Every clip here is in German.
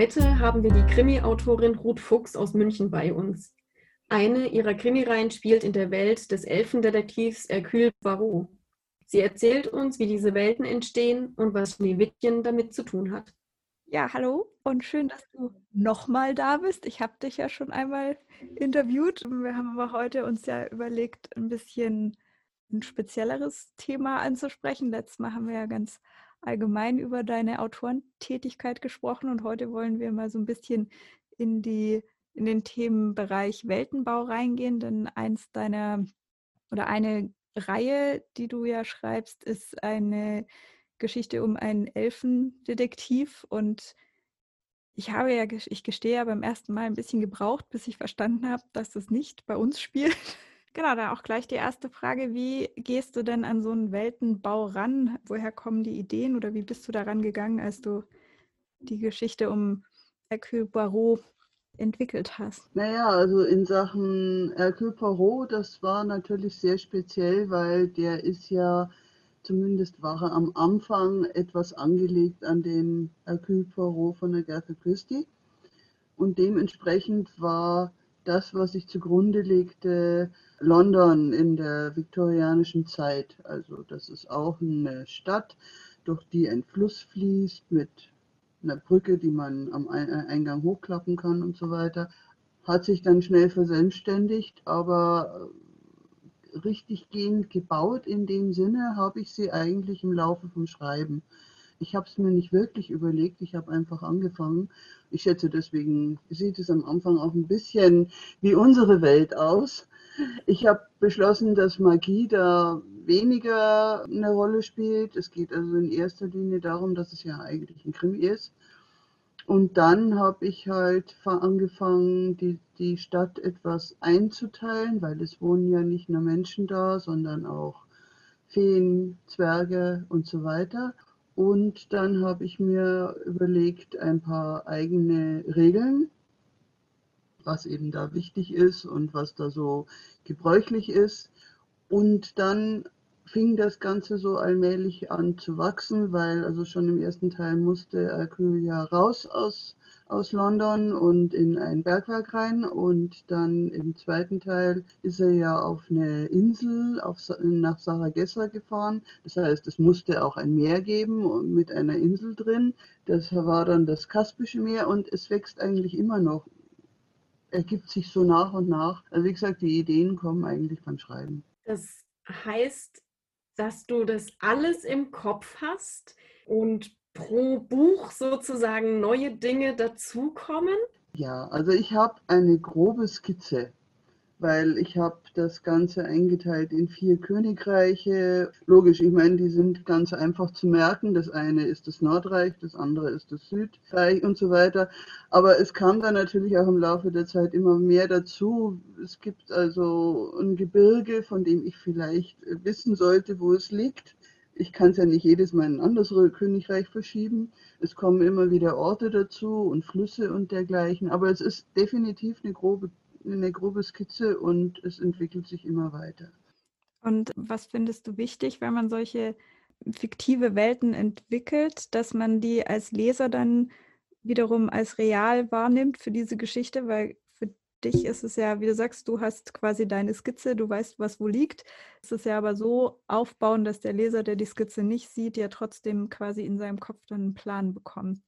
Heute haben wir die Krimi-Autorin Ruth Fuchs aus München bei uns. Eine ihrer Krimireihen spielt in der Welt des Elfendetektivs Hercule Poirot. Sie erzählt uns, wie diese Welten entstehen und was Schneewittchen damit zu tun hat. Ja, hallo und schön, dass du nochmal da bist. Ich habe dich ja schon einmal interviewt. Wir haben aber heute uns ja überlegt, ein bisschen ein spezielleres Thema anzusprechen. Letztes Mal haben wir ja ganz allgemein über deine Autorentätigkeit gesprochen und heute wollen wir mal so ein bisschen in die in den Themenbereich Weltenbau reingehen, denn eins deiner oder eine Reihe, die du ja schreibst, ist eine Geschichte um einen Elfendetektiv und ich habe ja, ich gestehe ja beim ersten Mal ein bisschen gebraucht, bis ich verstanden habe, dass es nicht bei uns spielt. Genau, da auch gleich die erste Frage, wie gehst du denn an so einen Weltenbau ran? Woher kommen die Ideen oder wie bist du daran gegangen, als du die Geschichte um Hercule Poirot entwickelt hast? Naja, also in Sachen Hercule Poirot, das war natürlich sehr speziell, weil der ist ja Zumindest war er am Anfang etwas angelegt an den Hercule Poirot von Agatha Christie. Und dementsprechend war das, was sich zugrunde legte, London in der viktorianischen Zeit. Also das ist auch eine Stadt, durch die ein Fluss fließt mit einer Brücke, die man am Eingang hochklappen kann und so weiter. Hat sich dann schnell verselbstständigt, aber richtig gehend gebaut in dem Sinne habe ich sie eigentlich im Laufe vom Schreiben. Ich habe es mir nicht wirklich überlegt, ich habe einfach angefangen. Ich schätze, deswegen sieht es am Anfang auch ein bisschen wie unsere Welt aus. Ich habe beschlossen, dass Magie da weniger eine Rolle spielt. Es geht also in erster Linie darum, dass es ja eigentlich ein Krimi ist. Und dann habe ich halt angefangen, die, die Stadt etwas einzuteilen, weil es wohnen ja nicht nur Menschen da, sondern auch Feen, Zwerge und so weiter. Und dann habe ich mir überlegt, ein paar eigene Regeln, was eben da wichtig ist und was da so gebräuchlich ist. Und dann fing das Ganze so allmählich an zu wachsen, weil also schon im ersten Teil musste Hercule ja raus aus, aus London und in ein Bergwerk rein und dann im zweiten Teil ist er ja auf eine Insel auf, nach Saragessa gefahren. Das heißt, es musste auch ein Meer geben mit einer Insel drin. Das war dann das Kaspische Meer und es wächst eigentlich immer noch ergibt sich so nach und nach. Also wie gesagt, die Ideen kommen eigentlich beim Schreiben. Das heißt, dass du das alles im Kopf hast und pro Buch sozusagen neue Dinge dazukommen? Ja, also ich habe eine grobe Skizze weil ich habe das Ganze eingeteilt in vier Königreiche. Logisch, ich meine, die sind ganz einfach zu merken. Das eine ist das Nordreich, das andere ist das Südreich und so weiter. Aber es kam dann natürlich auch im Laufe der Zeit immer mehr dazu. Es gibt also ein Gebirge, von dem ich vielleicht wissen sollte, wo es liegt. Ich kann es ja nicht jedes Mal in ein anderes Königreich verschieben. Es kommen immer wieder Orte dazu und Flüsse und dergleichen. Aber es ist definitiv eine grobe eine grobe Skizze und es entwickelt sich immer weiter. Und was findest du wichtig, wenn man solche fiktive Welten entwickelt, dass man die als Leser dann wiederum als real wahrnimmt für diese Geschichte, weil für dich ist es ja, wie du sagst, du hast quasi deine Skizze, du weißt, was wo liegt. Es ist ja aber so aufbauen, dass der Leser, der die Skizze nicht sieht, ja trotzdem quasi in seinem Kopf dann einen Plan bekommt.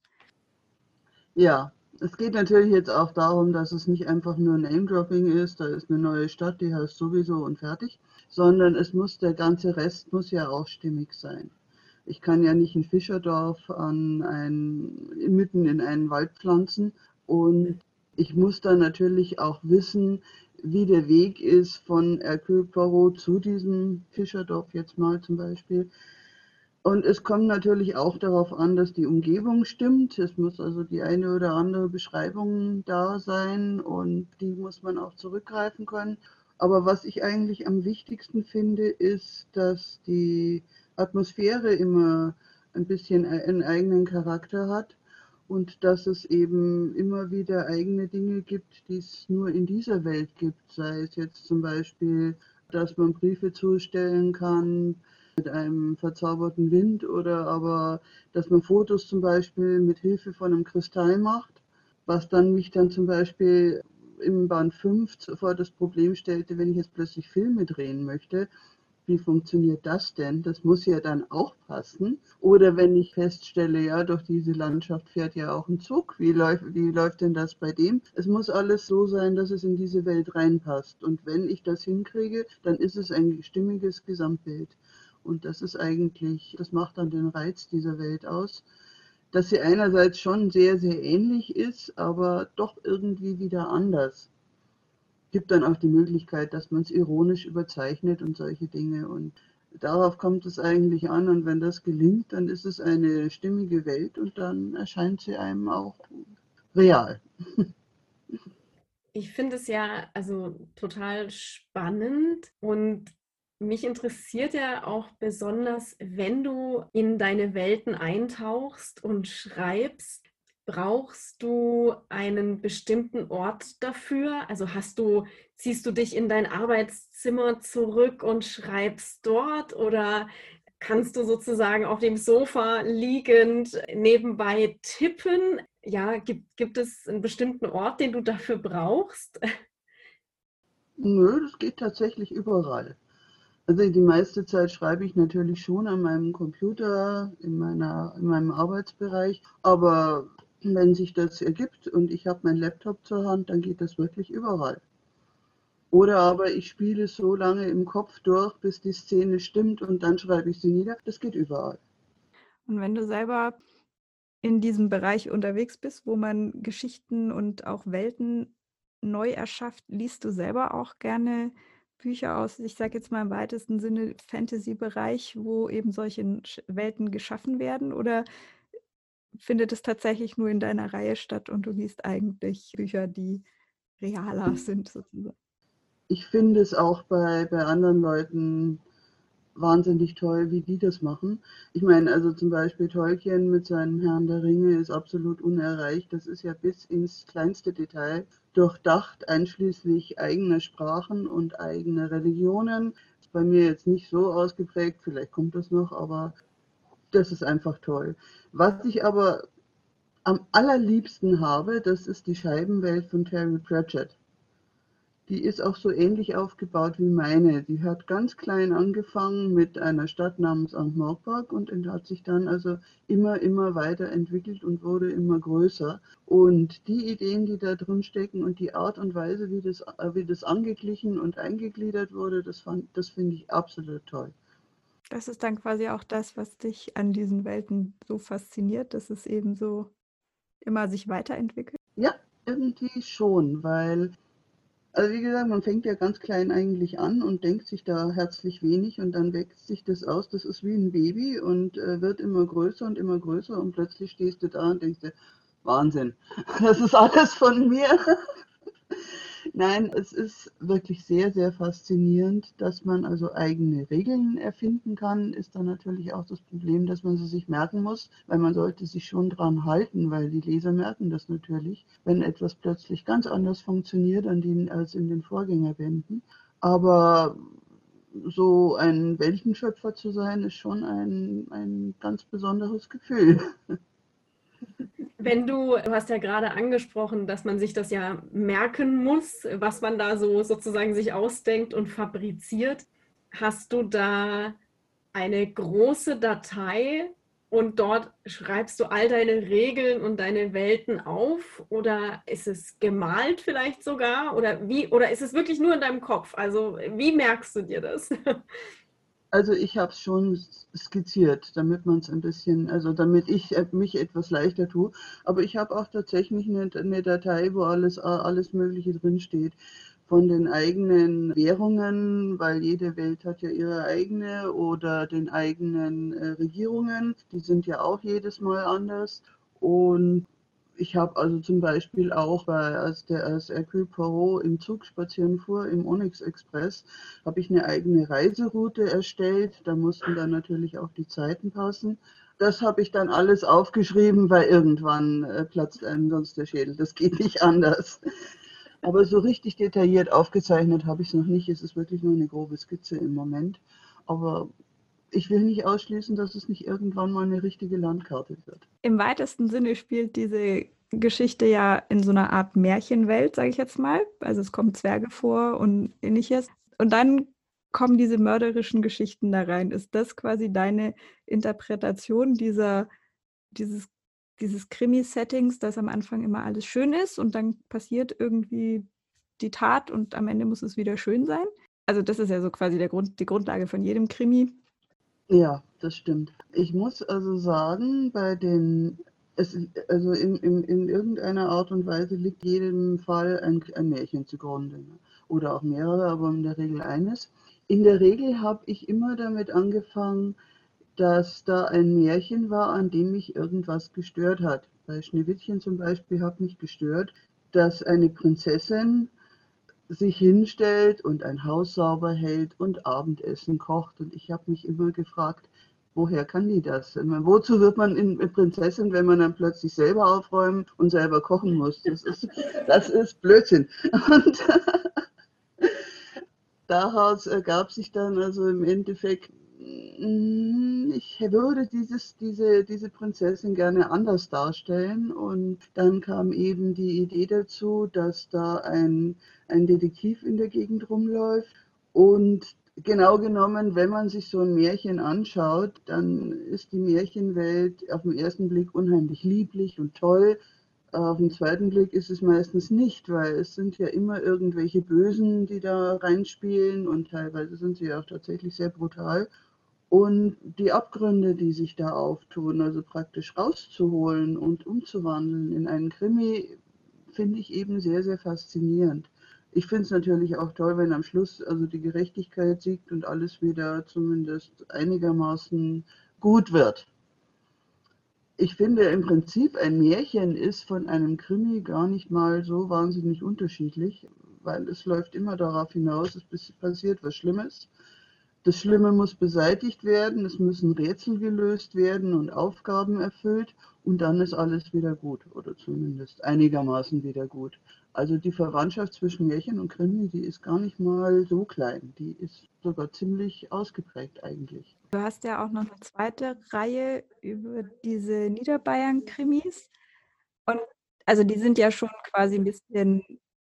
Ja, es geht natürlich jetzt auch darum, dass es nicht einfach nur Name-Dropping ist, da ist eine neue Stadt, die heißt sowieso und fertig, sondern es muss, der ganze Rest muss ja auch stimmig sein. Ich kann ja nicht ein Fischerdorf an ein, mitten in einen Wald pflanzen und ich muss dann natürlich auch wissen, wie der Weg ist von Hercule Poirot zu diesem Fischerdorf jetzt mal zum Beispiel. Und es kommt natürlich auch darauf an, dass die Umgebung stimmt. Es muss also die eine oder andere Beschreibung da sein und die muss man auch zurückgreifen können. Aber was ich eigentlich am wichtigsten finde, ist, dass die Atmosphäre immer ein bisschen einen eigenen Charakter hat und dass es eben immer wieder eigene Dinge gibt, die es nur in dieser Welt gibt. Sei es jetzt zum Beispiel, dass man Briefe zustellen kann, mit einem verzauberten Wind oder aber, dass man Fotos zum Beispiel mit Hilfe von einem Kristall macht, was dann mich dann zum Beispiel im Band 5 vor das Problem stellte, wenn ich jetzt plötzlich Filme drehen möchte, wie funktioniert das denn? Das muss ja dann auch passen. Oder wenn ich feststelle, ja, durch diese Landschaft fährt ja auch ein Zug, wie läuft, wie läuft denn das bei dem? Es muss alles so sein, dass es in diese Welt reinpasst. Und wenn ich das hinkriege, dann ist es ein stimmiges Gesamtbild. Und das ist eigentlich, das macht dann den Reiz dieser Welt aus, dass sie einerseits schon sehr, sehr ähnlich ist, aber doch irgendwie wieder anders. Gibt dann auch die Möglichkeit, dass man es ironisch überzeichnet und solche Dinge. Und darauf kommt es eigentlich an. Und wenn das gelingt, dann ist es eine stimmige Welt und dann erscheint sie einem auch real. Ich finde es ja also total spannend und mich interessiert ja auch besonders, wenn du in deine Welten eintauchst und schreibst, brauchst du einen bestimmten Ort dafür? Also hast du, ziehst du dich in dein Arbeitszimmer zurück und schreibst dort oder kannst du sozusagen auf dem Sofa liegend nebenbei tippen? Ja, gibt, gibt es einen bestimmten Ort, den du dafür brauchst? Nö, das geht tatsächlich überall. Also die meiste Zeit schreibe ich natürlich schon an meinem Computer, in, meiner, in meinem Arbeitsbereich, aber wenn sich das ergibt und ich habe meinen Laptop zur Hand, dann geht das wirklich überall. Oder aber ich spiele so lange im Kopf durch, bis die Szene stimmt und dann schreibe ich sie nieder. Das geht überall. Und wenn du selber in diesem Bereich unterwegs bist, wo man Geschichten und auch Welten neu erschafft, liest du selber auch gerne Bücher aus, ich sage jetzt mal im weitesten Sinne Fantasy-Bereich, wo eben solche Welten geschaffen werden? Oder findet es tatsächlich nur in deiner Reihe statt und du liest eigentlich Bücher, die realer sind sozusagen? Ich finde es auch bei, bei anderen Leuten wahnsinnig toll, wie die das machen. Ich meine, also zum Beispiel Tolkien mit seinem Herrn der Ringe ist absolut unerreicht. Das ist ja bis ins kleinste Detail durchdacht, einschließlich eigener Sprachen und eigener Religionen. Ist bei mir jetzt nicht so ausgeprägt, vielleicht kommt das noch, aber das ist einfach toll. Was ich aber am allerliebsten habe, das ist die Scheibenwelt von Terry Pratchett die ist auch so ähnlich aufgebaut wie meine. Die hat ganz klein angefangen mit einer Stadt namens Ankh-Morpork und hat sich dann also immer, immer weiterentwickelt und wurde immer größer. Und die Ideen, die da drin stecken und die Art und Weise, wie das, wie das angeglichen und eingegliedert wurde, das, das finde ich absolut toll. Das ist dann quasi auch das, was dich an diesen Welten so fasziniert, dass es eben so immer sich weiterentwickelt? Ja, irgendwie schon, weil also wie gesagt, man fängt ja ganz klein eigentlich an und denkt sich da herzlich wenig und dann wächst sich das aus. Das ist wie ein Baby und äh, wird immer größer und immer größer und plötzlich stehst du da und denkst dir, Wahnsinn, das ist alles von mir. Nein, es ist wirklich sehr, sehr faszinierend, dass man also eigene Regeln erfinden kann. Ist dann natürlich auch das Problem, dass man sie sich merken muss, weil man sollte sich schon dran halten, weil die Leser merken das natürlich, wenn etwas plötzlich ganz anders funktioniert an den, als in den Vorgängerbänden. Aber so ein Weltenschöpfer zu sein, ist schon ein, ein ganz besonderes Gefühl. Wenn du, du hast ja gerade angesprochen, dass man sich das ja merken muss, was man da so sozusagen sich ausdenkt und fabriziert. Hast du da eine große Datei und dort schreibst du all deine Regeln und deine Welten auf? Oder ist es gemalt vielleicht sogar? Oder wie, oder ist es wirklich nur in deinem Kopf? Also wie merkst du dir das? Also ich habe es schon skizziert, damit man es ein bisschen, also damit ich äh, mich etwas leichter tue. Aber ich habe auch tatsächlich eine, eine, Datei, wo alles, alles Mögliche drinsteht. von den eigenen Währungen, weil jede Welt hat ja ihre eigene oder den eigenen äh, Regierungen. Die sind ja auch jedes Mal anders. Und ich habe also zum Beispiel auch, weil als der als Hercule Poirot im Zug spazieren fuhr, im Onyx Express, habe ich eine eigene Reiseroute erstellt. Da mussten dann natürlich auch die Zeiten passen. Das habe ich dann alles aufgeschrieben, weil irgendwann äh, platzt einem sonst der Schädel. Das geht nicht anders. Aber so richtig detailliert aufgezeichnet habe ich es noch nicht. Es ist wirklich nur eine grobe Skizze im Moment. Aber ich will nicht ausschließen, dass es nicht irgendwann mal eine richtige Landkarte wird. Im weitesten Sinne spielt diese Geschichte ja in so einer Art Märchenwelt, sage ich jetzt mal. Also es kommen Zwerge vor und ähnliches. Und dann kommen diese mörderischen Geschichten da rein. Ist das quasi deine Interpretation dieser, dieses dieses Krimi-Settings, dass am Anfang immer alles schön ist und dann passiert irgendwie die Tat und am Ende muss es wieder schön sein. Also das ist ja so quasi der Grund, die Grundlage von jedem Krimi. Ja, das stimmt. Ich muss also sagen, bei den, es, also in, in, in irgendeiner Art und Weise liegt jedem Fall ein, ein Märchen zugrunde. Ne? Oder auch mehrere, aber in der Regel eines. In der Regel habe ich immer damit angefangen, dass da ein Märchen war, an dem mich irgendwas gestört hat. Bei Schneewittchen zum Beispiel hat mich gestört, dass eine Prinzessin sich hinstellt und ein Haus sauber hält und Abendessen kocht. Und ich habe mich immer gefragt, woher kann die das? Wozu wird man in Prinzessin, wenn man dann plötzlich selber aufräumen und selber kochen muss? Das ist, das ist Blödsinn. Und daraus ergab sich dann also im Endeffekt ich würde dieses, diese, diese Prinzessin gerne anders darstellen. Und dann kam eben die Idee dazu, dass da ein, ein Detektiv in der Gegend rumläuft. Und genau genommen, wenn man sich so ein Märchen anschaut, dann ist die Märchenwelt auf den ersten Blick unheimlich lieblich und toll. Auf den zweiten Blick ist es meistens nicht, weil es sind ja immer irgendwelche Bösen, die da reinspielen und teilweise sind sie auch tatsächlich sehr brutal. Und die Abgründe, die sich da auftun, also praktisch rauszuholen und umzuwandeln in einen Krimi, finde ich eben sehr, sehr faszinierend. Ich finde es natürlich auch toll, wenn am Schluss also die Gerechtigkeit siegt und alles wieder zumindest einigermaßen gut wird. Ich finde im Prinzip ein Märchen ist von einem Krimi gar nicht mal so wahnsinnig unterschiedlich, weil es läuft immer darauf hinaus, es passiert was Schlimmes das Schlimme muss beseitigt werden, es müssen Rätsel gelöst werden und Aufgaben erfüllt und dann ist alles wieder gut oder zumindest einigermaßen wieder gut. Also die Verwandtschaft zwischen Märchen und Krimi, die ist gar nicht mal so klein, die ist sogar ziemlich ausgeprägt eigentlich. Du hast ja auch noch eine zweite Reihe über diese Niederbayern-Krimis und also die sind ja schon quasi ein bisschen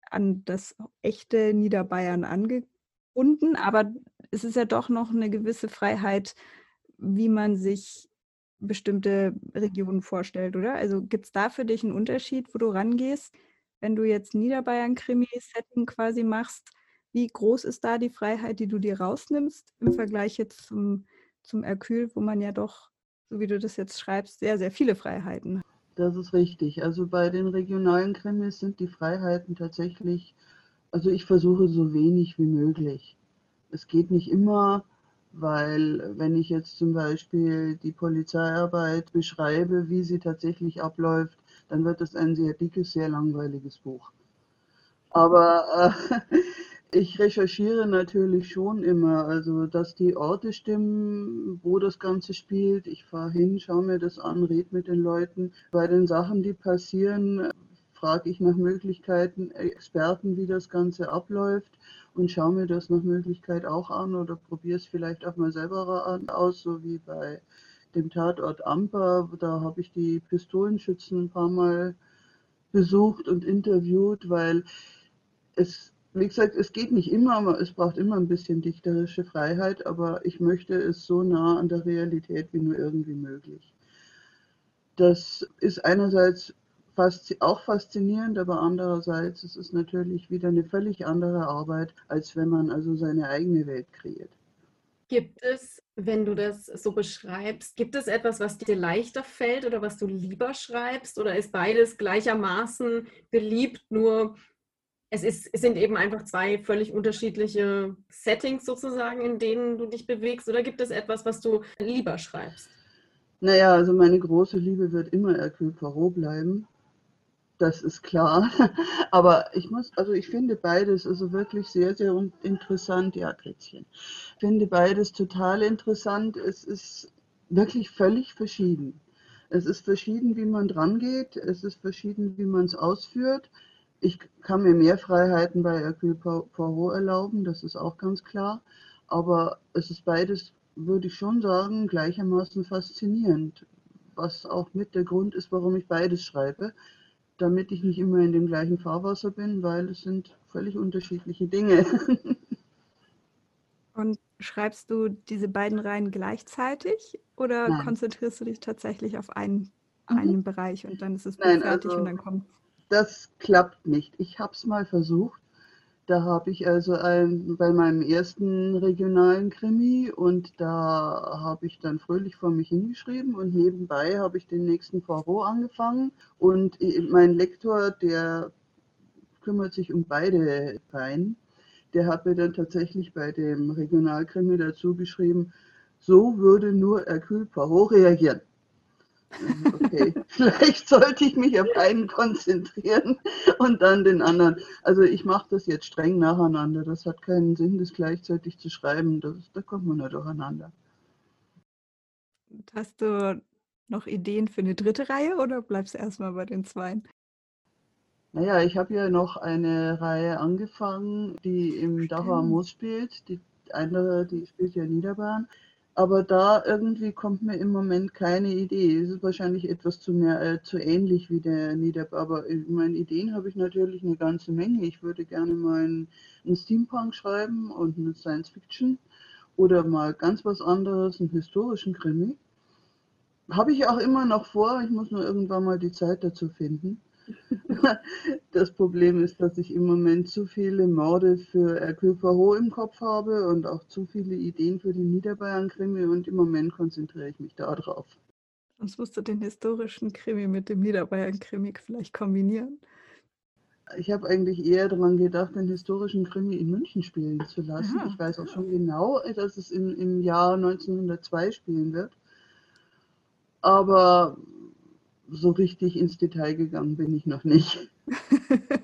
an das echte Niederbayern angebunden, aber es ist ja doch noch eine gewisse Freiheit, wie man sich bestimmte Regionen vorstellt, oder? Also gibt es da für dich einen Unterschied, wo du rangehst, wenn du jetzt Niederbayern-Krimi-Setting quasi machst? Wie groß ist da die Freiheit, die du dir rausnimmst im Vergleich jetzt zum, zum Hercule, wo man ja doch, so wie du das jetzt schreibst, sehr, sehr viele Freiheiten hat? Das ist richtig. Also bei den regionalen Krimis sind die Freiheiten tatsächlich, also ich versuche so wenig wie möglich. Es geht nicht immer, weil wenn ich jetzt zum Beispiel die Polizeiarbeit beschreibe, wie sie tatsächlich abläuft, dann wird es ein sehr dickes, sehr langweiliges Buch. Aber äh, ich recherchiere natürlich schon immer, also dass die Orte stimmen, wo das Ganze spielt. Ich fahre hin, schaue mir das an, rede mit den Leuten. Bei den Sachen, die passieren, frage ich nach Möglichkeiten Experten, wie das Ganze abläuft und schaue mir das nach Möglichkeit auch an oder probiere es vielleicht auch mal selber aus, so wie bei dem Tatort Amper. Da habe ich die Pistolenschützen ein paar Mal besucht und interviewt, weil es, wie gesagt, es geht nicht immer, es braucht immer ein bisschen dichterische Freiheit, aber ich möchte es so nah an der Realität wie nur irgendwie möglich. Das ist einerseits fast, auch faszinierend, aber andererseits ist es natürlich wieder eine völlig andere Arbeit, als wenn man also seine eigene Welt kreiert. Gibt es, wenn du das so beschreibst, gibt es etwas, was dir leichter fällt oder was du lieber schreibst? Oder ist beides gleichermaßen beliebt, nur es, ist, es sind eben einfach zwei völlig unterschiedliche Settings sozusagen, in denen du dich bewegst? Oder gibt es etwas, was du lieber schreibst? Naja, also meine große Liebe wird immer Hercule Poirot bleiben. Das ist klar. Aber ich muss, also ich finde beides also wirklich sehr, sehr interessant. Ja, Gretchen. Ich finde beides total interessant. Es ist wirklich völlig verschieden. Es ist verschieden, wie man dran geht. Es ist verschieden, wie man es ausführt. Ich kann mir mehr Freiheiten bei Hercule Poirot erlauben, das ist auch ganz klar. Aber es ist beides, würde ich schon sagen, gleichermaßen faszinierend. Was auch mit der Grund ist, warum ich beides schreibe, damit ich nicht immer in dem gleichen Fahrwasser bin, weil es sind völlig unterschiedliche Dinge. Und schreibst du diese beiden Reihen gleichzeitig oder Nein. konzentrierst du dich tatsächlich auf einen, mhm. einen Bereich und dann ist es Nein, fertig also, und dann kommt das klappt nicht. Ich habe es mal versucht. Da habe ich also ein, bei meinem ersten regionalen Krimi und da habe ich dann fröhlich vor mich hingeschrieben und nebenbei habe ich den nächsten Poirot angefangen und mein Lektor, der kümmert sich um beide Reihen, der hat mir dann tatsächlich bei dem Regionalkrimi dazu geschrieben, so würde nur Hercule Poirot reagieren. Okay, vielleicht sollte ich mich auf einen konzentrieren und dann den anderen. Also ich mache das jetzt streng nacheinander. Das hat keinen Sinn, das gleichzeitig zu schreiben. Das, da kommt man nicht durcheinander. Hast du noch Ideen für eine dritte Reihe oder bleibst du erstmal bei den zweien? Naja, ich habe ja noch eine Reihe angefangen, die im Dachauer Moos spielt. Die andere, die spielt ja Niederbayern. Aber da irgendwie kommt mir im Moment keine Idee. Es ist wahrscheinlich etwas zu, mehr, äh, zu ähnlich wie der Niederb, aber in meinen Ideen habe ich natürlich eine ganze Menge. Ich würde gerne mal einen, einen Steampunk schreiben und eine Science Fiction oder mal ganz was anderes, einen historischen Krimi. Habe ich auch immer noch vor, ich muss nur irgendwann mal die Zeit dazu finden. Das Problem ist, dass ich im Moment zu viele Morde für Poirot im Kopf habe und auch zu viele Ideen für den Niederbayern-Krimi und im Moment konzentriere ich mich darauf. Sonst musst du den historischen Krimi mit dem Niederbayern-Krimi vielleicht kombinieren. Ich habe eigentlich eher daran gedacht, den historischen Krimi in München spielen zu lassen. Aha. Ich weiß auch schon genau, dass es im, im Jahr 1902 spielen wird. Aber so richtig ins Detail gegangen bin ich noch nicht.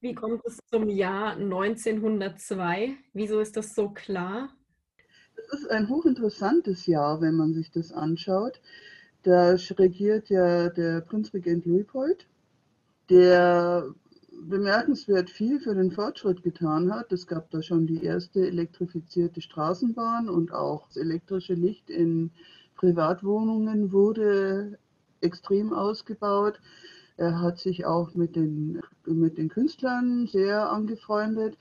Wie kommt es zum Jahr 1902? Wieso ist das so klar? Das ist ein hochinteressantes Jahr, wenn man sich das anschaut. Da regiert ja der Prinzregent Luitpold, der bemerkenswert viel für den Fortschritt getan hat. Es gab da schon die erste elektrifizierte Straßenbahn und auch das elektrische Licht in Privatwohnungen wurde extrem ausgebaut. Er hat sich auch mit den, mit den Künstlern sehr angefreundet.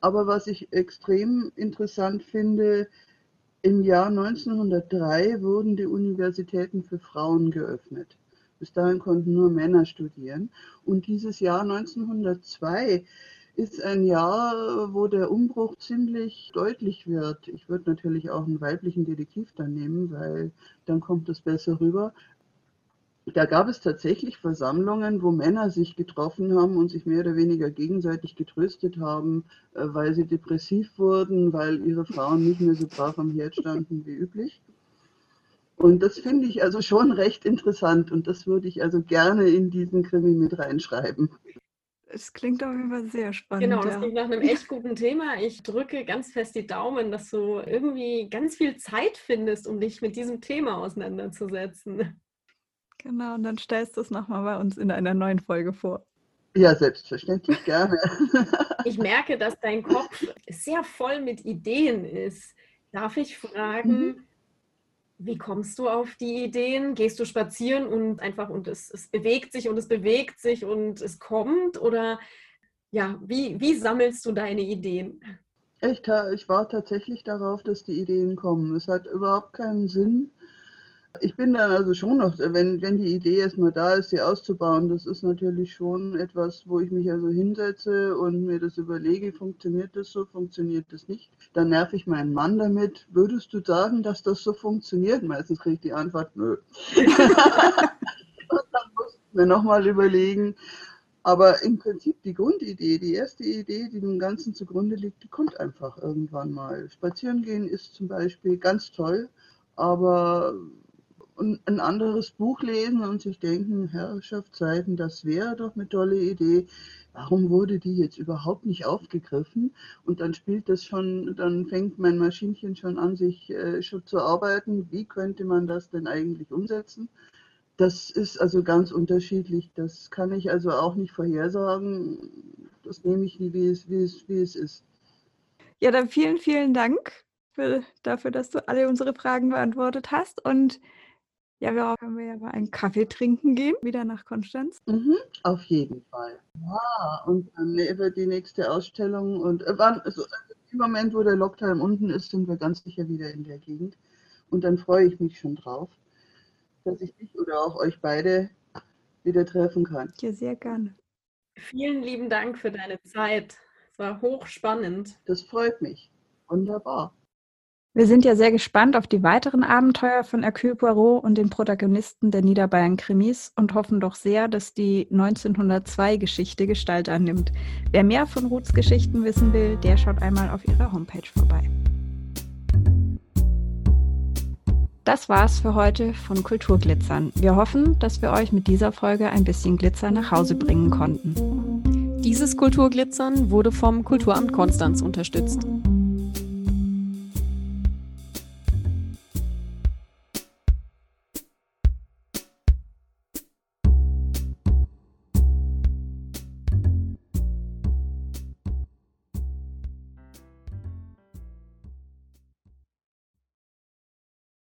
Aber was ich extrem interessant finde, im Jahr 1903 wurden die Universitäten für Frauen geöffnet. Bis dahin konnten nur Männer studieren. Und dieses Jahr 1902 ist ein Jahr, wo der Umbruch ziemlich deutlich wird. Ich würde natürlich auch einen weiblichen Detektiv dann nehmen, weil dann kommt es besser rüber da gab es tatsächlich Versammlungen, wo Männer sich getroffen haben und sich mehr oder weniger gegenseitig getröstet haben, äh, weil sie depressiv wurden, weil ihre Frauen nicht mehr so brav am Herd standen wie üblich. Und das finde ich also schon recht interessant und das würde ich also gerne in diesen Krimi mit reinschreiben. Es klingt auf jeden Fall sehr spannend. Genau, das klingt nach einem echt guten Thema. Ich drücke ganz fest die Daumen, dass du irgendwie ganz viel Zeit findest, um dich mit diesem Thema auseinanderzusetzen. Genau, und dann stellst du es nochmal bei uns in einer neuen Folge vor. Ja, selbstverständlich, gerne. ich merke, dass dein Kopf sehr voll mit Ideen ist. Darf ich fragen, mhm. wie kommst du auf die Ideen? Gehst du spazieren und einfach und es, es bewegt sich und es bewegt sich und es kommt? Oder ja, wie, wie sammelst du deine Ideen? Ich, ich war tatsächlich darauf, dass die Ideen kommen. Es hat überhaupt keinen Sinn, ich bin dann also schon noch, wenn, wenn die Idee erstmal da ist, sie auszubauen, das ist natürlich schon etwas, wo ich mich also hinsetze und mir das überlege, funktioniert das so, funktioniert das nicht. Dann nerv ich meinen Mann damit. Würdest du sagen, dass das so funktioniert? Meistens kriege ich die Antwort, nö. und dann muss ich mir nochmal überlegen, Aber im Prinzip die Grundidee, die erste Idee, die dem Ganzen zugrunde liegt, die kommt einfach irgendwann mal. Spazieren gehen ist zum Beispiel ganz toll, aber ein anderes Buch lesen und sich denken, Herrschaftszeiten, das wäre doch eine tolle Idee. Warum wurde die jetzt überhaupt nicht aufgegriffen? Und dann spielt das schon, dann fängt mein Maschinchen schon an, sich äh, schon zu arbeiten. Wie könnte man das denn eigentlich umsetzen? Das ist also ganz unterschiedlich. Das kann ich also auch nicht vorhersagen. Das nehme ich wie es, wie es, wie es ist. Ja, dann vielen, vielen Dank für, dafür, dass du alle unsere Fragen beantwortet hast. Und ja, wir können wir ja mal einen Kaffee trinken gehen, wieder nach Konstanz. Mhm, auf jeden Fall. Ja, und dann über die nächste Ausstellung und äh, wann, also, im Moment, wo der Lockdown unten ist, sind wir ganz sicher wieder in der Gegend. Und dann freue ich mich schon drauf, dass ich dich oder auch euch beide wieder treffen kann. Ja, sehr gerne. Vielen lieben Dank für deine Zeit. Es war hochspannend. Das freut mich. Wunderbar. Wir sind ja sehr gespannt auf die weiteren Abenteuer von Hercule Poirot und den Protagonisten der Niederbayern-Krimis und hoffen doch sehr, dass die 1902-Geschichte Gestalt annimmt. Wer mehr von Ruths Geschichten wissen will, der schaut einmal auf ihrer Homepage vorbei. Das war's für heute von Kulturglitzern. Wir hoffen, dass wir euch mit dieser Folge ein bisschen Glitzer nach Hause bringen konnten. Dieses Kulturglitzern wurde vom Kulturamt Konstanz unterstützt.